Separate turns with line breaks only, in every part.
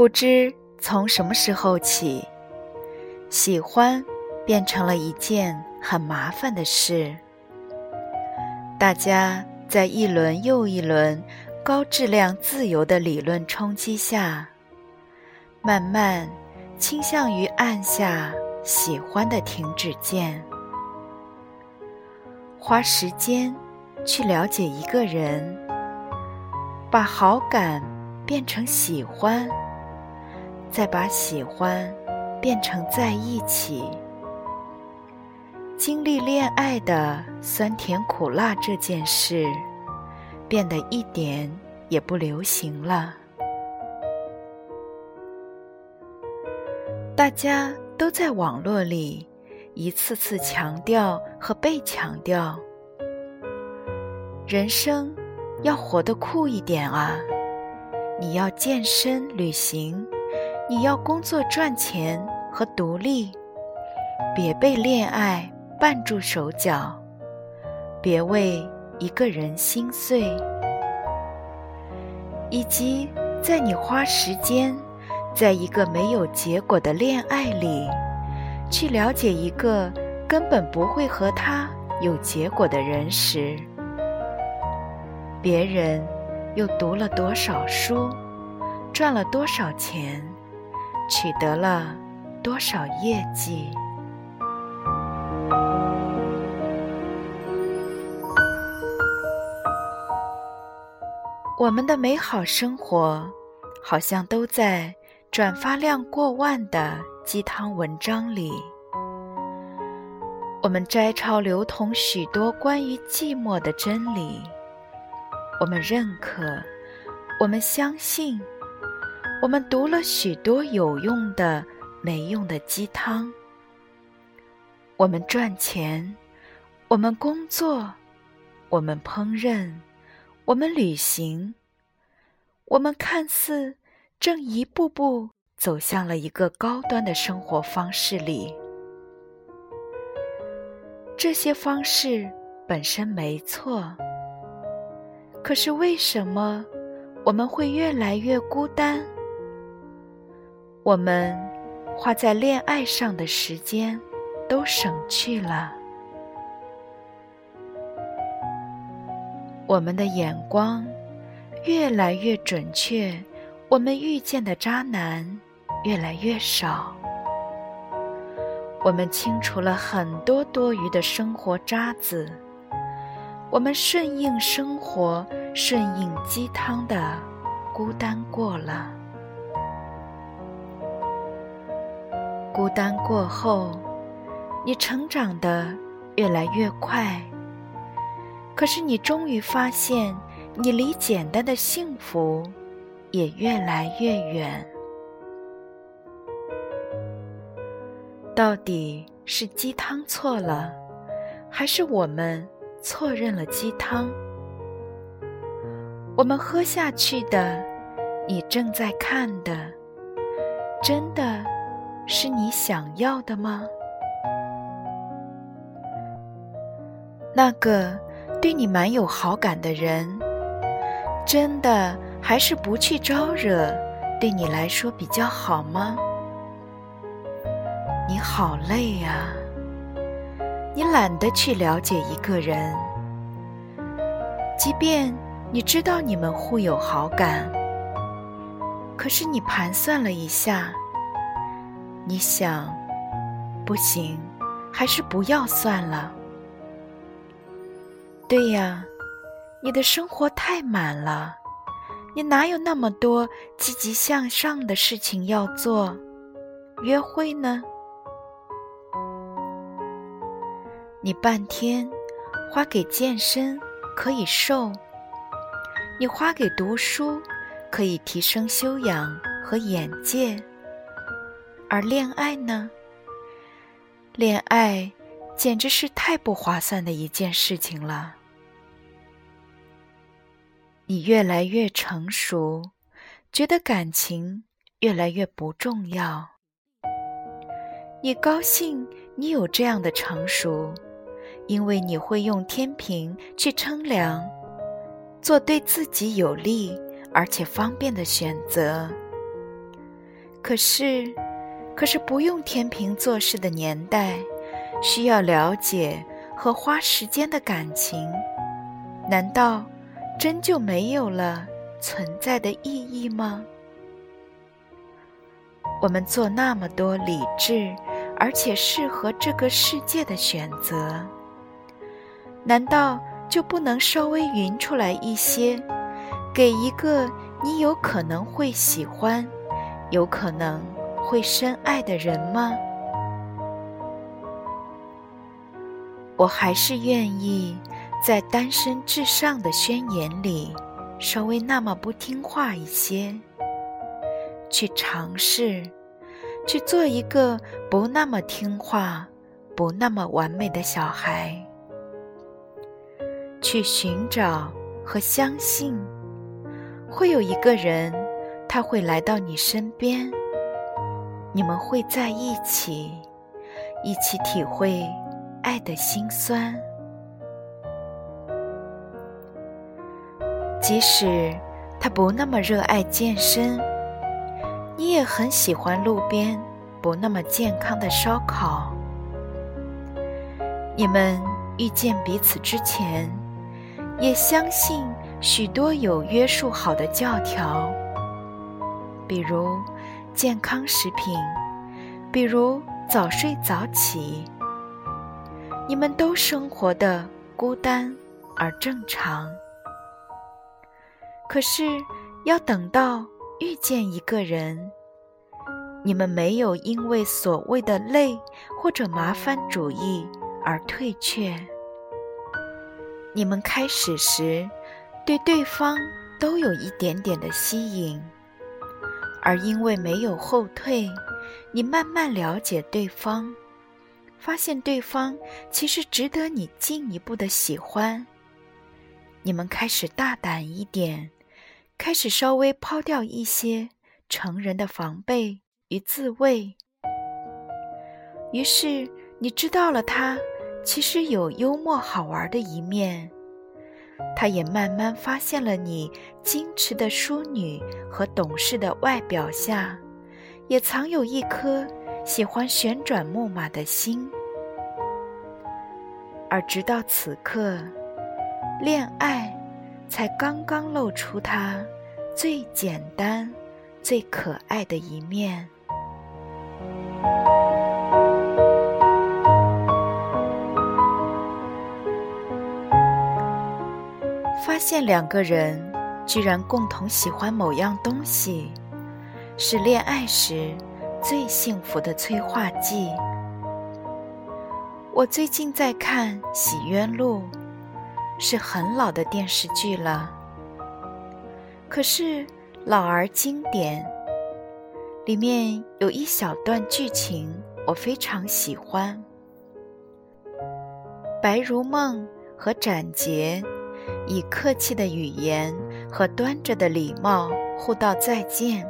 不知从什么时候起，喜欢变成了一件很麻烦的事。大家在一轮又一轮高质量自由的理论冲击下，慢慢倾向于按下喜欢的停止键。花时间去了解一个人，把好感变成喜欢。再把喜欢变成在一起，经历恋爱的酸甜苦辣这件事，变得一点也不流行了。大家都在网络里一次次强调和被强调，人生要活得酷一点啊！你要健身旅行。你要工作赚钱和独立，别被恋爱绊住手脚，别为一个人心碎，以及在你花时间在一个没有结果的恋爱里，去了解一个根本不会和他有结果的人时，别人又读了多少书，赚了多少钱？取得了多少业绩？我们的美好生活，好像都在转发量过万的鸡汤文章里。我们摘抄流通许多关于寂寞的真理，我们认可，我们相信。我们读了许多有用的、没用的鸡汤。我们赚钱，我们工作，我们烹饪，我们旅行。我们看似正一步步走向了一个高端的生活方式里。这些方式本身没错，可是为什么我们会越来越孤单？我们花在恋爱上的时间都省去了，我们的眼光越来越准确，我们遇见的渣男越来越少，我们清除了很多多余的生活渣子，我们顺应生活，顺应鸡汤的孤单过了。孤单过后，你成长的越来越快。可是你终于发现，你离简单的幸福也越来越远。到底是鸡汤错了，还是我们错认了鸡汤？我们喝下去的，你正在看的，真的？是你想要的吗？那个对你蛮有好感的人，真的还是不去招惹，对你来说比较好吗？你好累啊！你懒得去了解一个人，即便你知道你们互有好感，可是你盘算了一下。你想，不行，还是不要算了。对呀，你的生活太满了，你哪有那么多积极向上的事情要做？约会呢？你半天花给健身可以瘦，你花给读书可以提升修养和眼界。而恋爱呢？恋爱简直是太不划算的一件事情了。你越来越成熟，觉得感情越来越不重要。你高兴你有这样的成熟，因为你会用天平去称量，做对自己有利而且方便的选择。可是，可是不用天平做事的年代，需要了解和花时间的感情，难道？真就没有了存在的意义吗？我们做那么多理智而且适合这个世界的选择，难道就不能稍微匀出来一些，给一个你有可能会喜欢、有可能会深爱的人吗？我还是愿意。在单身至上的宣言里，稍微那么不听话一些，去尝试，去做一个不那么听话、不那么完美的小孩，去寻找和相信，会有一个人，他会来到你身边，你们会在一起，一起体会爱的辛酸。即使他不那么热爱健身，你也很喜欢路边不那么健康的烧烤。你们遇见彼此之前，也相信许多有约束好的教条，比如健康食品，比如早睡早起。你们都生活的孤单而正常。可是，要等到遇见一个人，你们没有因为所谓的累或者麻烦主义而退却。你们开始时对对方都有一点点的吸引，而因为没有后退，你慢慢了解对方，发现对方其实值得你进一步的喜欢。你们开始大胆一点。开始稍微抛掉一些成人的防备与自卫，于是你知道了他其实有幽默好玩的一面，他也慢慢发现了你矜持的淑女和懂事的外表下，也藏有一颗喜欢旋转木马的心，而直到此刻，恋爱。才刚刚露出他最简单、最可爱的一面。现两个人居然共同喜欢某样东西，是恋爱时最幸福的催化剂。我最近在看《洗冤录》。是很老的电视剧了，可是老而经典。里面有一小段剧情我非常喜欢。白如梦和展杰以客气的语言和端着的礼貌互道再见。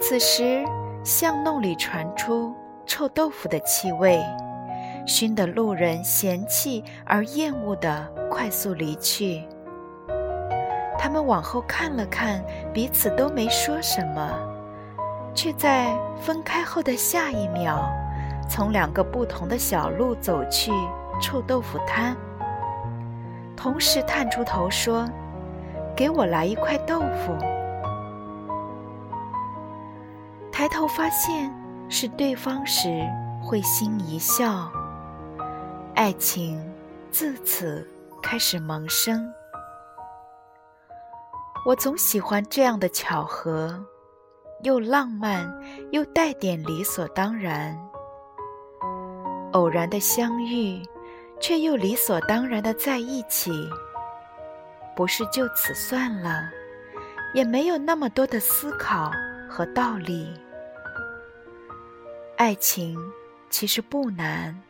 此时巷弄里传出臭豆腐的气味。熏得路人嫌弃而厌恶的快速离去。他们往后看了看，彼此都没说什么，却在分开后的下一秒，从两个不同的小路走去臭豆腐摊，同时探出头说：“给我来一块豆腐。”抬头发现是对方时，会心一笑。爱情自此开始萌生。我总喜欢这样的巧合，又浪漫又带点理所当然。偶然的相遇，却又理所当然的在一起，不是就此算了，也没有那么多的思考和道理。爱情其实不难，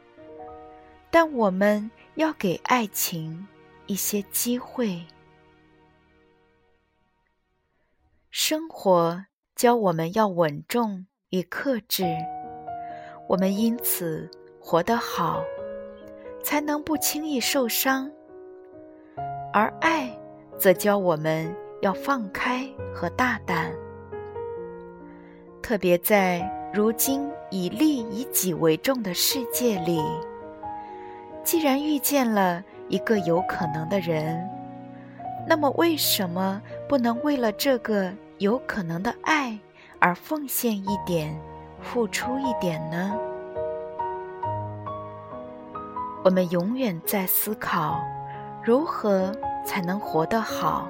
但我们要给爱情一些机会。生活教我们要稳重与克制，我们因此活得好，才能不轻易受伤。而爱则教我们要放开和大胆，特别在。如今以利以己为重的世界里，既然遇见了一个有可能的人，那么为什么不能为了这个有可能的爱而奉献一点、付出一点呢？我们永远在思考如何才能活得好，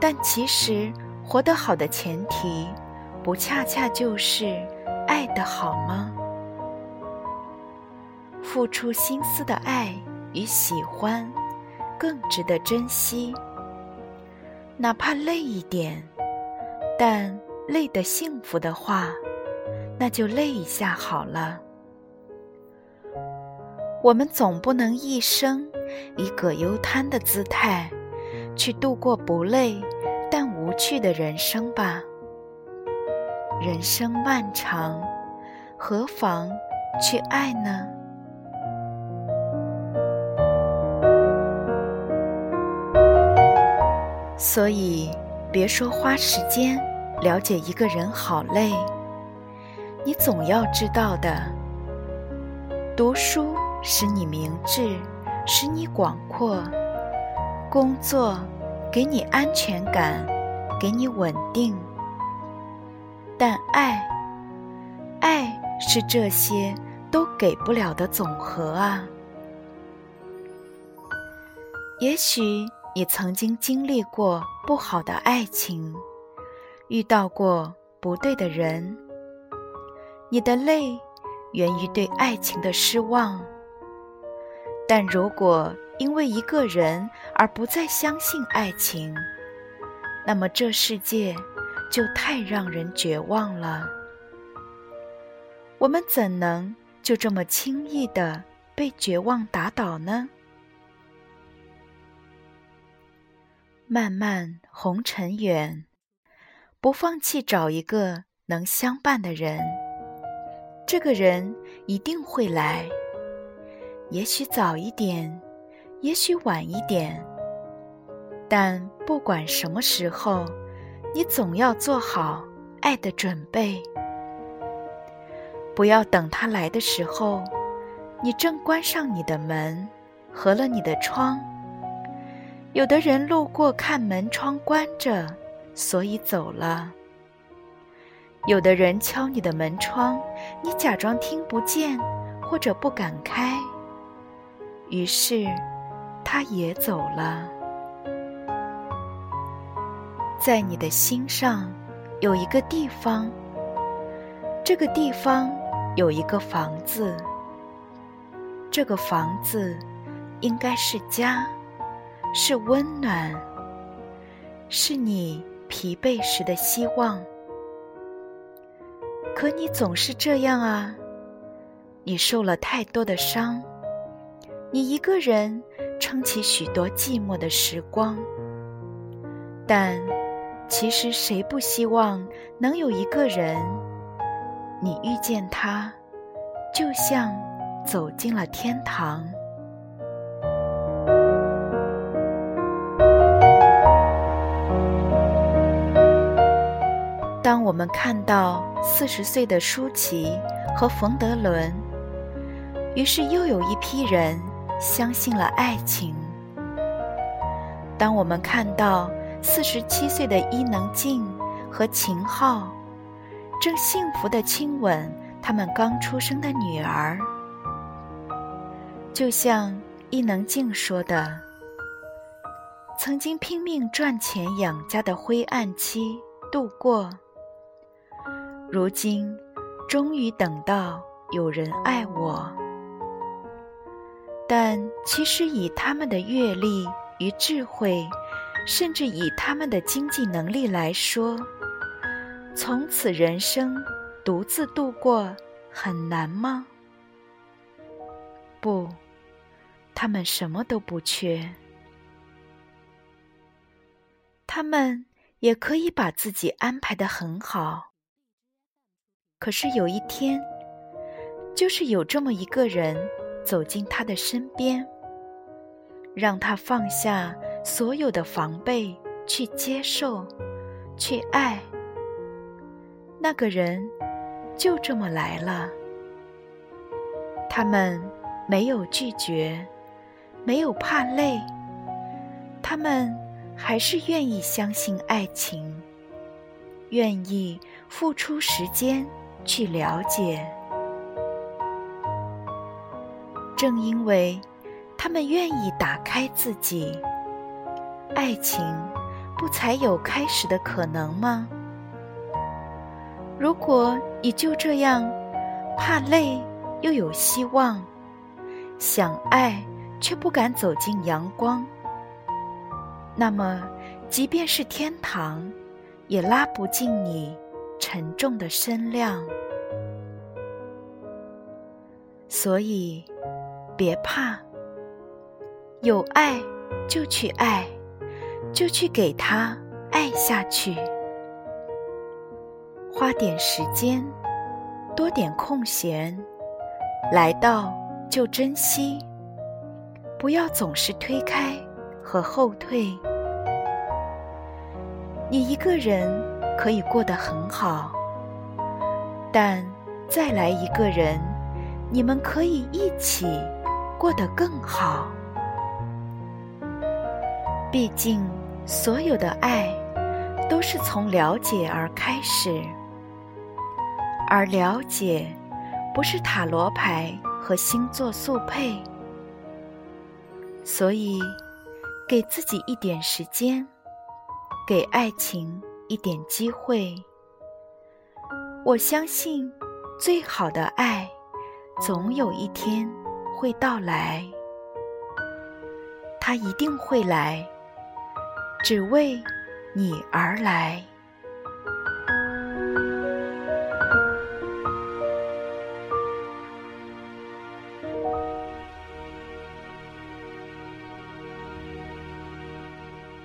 但其实活得好的前提。不恰恰就是爱的好吗？付出心思的爱与喜欢，更值得珍惜。哪怕累一点，但累得幸福的话，那就累一下好了。我们总不能一生以葛优瘫的姿态，去度过不累但无趣的人生吧。人生漫长，何妨去爱呢？所以，别说花时间了解一个人好累，你总要知道的：读书使你明智，使你广阔；工作给你安全感，给你稳定。但爱，爱是这些都给不了的总和啊！也许你曾经经历过不好的爱情，遇到过不对的人，你的泪源于对爱情的失望。但如果因为一个人而不再相信爱情，那么这世界……就太让人绝望了。我们怎能就这么轻易的被绝望打倒呢？漫漫红尘远，不放弃找一个能相伴的人。这个人一定会来，也许早一点，也许晚一点，但不管什么时候。你总要做好爱的准备，不要等他来的时候，你正关上你的门，合了你的窗。有的人路过看门窗关着，所以走了；有的人敲你的门窗，你假装听不见或者不敢开，于是他也走了。在你的心上有一个地方，这个地方有一个房子，这个房子应该是家，是温暖，是你疲惫时的希望。可你总是这样啊，你受了太多的伤，你一个人撑起许多寂寞的时光，但。其实谁不希望能有一个人，你遇见他，就像走进了天堂。当我们看到四十岁的舒淇和冯德伦，于是又有一批人相信了爱情。当我们看到。四十七岁的伊能静和秦昊正幸福的亲吻他们刚出生的女儿，就像伊能静说的：“曾经拼命赚钱养家的灰暗期度过，如今终于等到有人爱我。”但其实以他们的阅历与智慧。甚至以他们的经济能力来说，从此人生独自度过很难吗？不，他们什么都不缺。他们也可以把自己安排的很好。可是有一天，就是有这么一个人走进他的身边，让他放下所有的防备，去接受，去爱。那个人就这么来了。他们没有拒绝，没有怕累，他们还是愿意相信爱情，愿意付出时间去了解。正因为他们愿意打开自己，爱情不才有开始的可能吗？如果你就这样怕累又有希望，想爱却不敢走进阳光，那么即便是天堂，也拉不进你沉重的身量。所以。别怕，有爱就去爱，就去给他爱下去。花点时间，多点空闲，来到就珍惜，不要总是推开和后退。你一个人可以过得很好，但再来一个人，你们可以一起。过得更好。毕竟，所有的爱都是从了解而开始，而了解不是塔罗牌和星座速配。所以，给自己一点时间，给爱情一点机会。我相信，最好的爱，总有一天。会到来，他一定会来，只为你而来。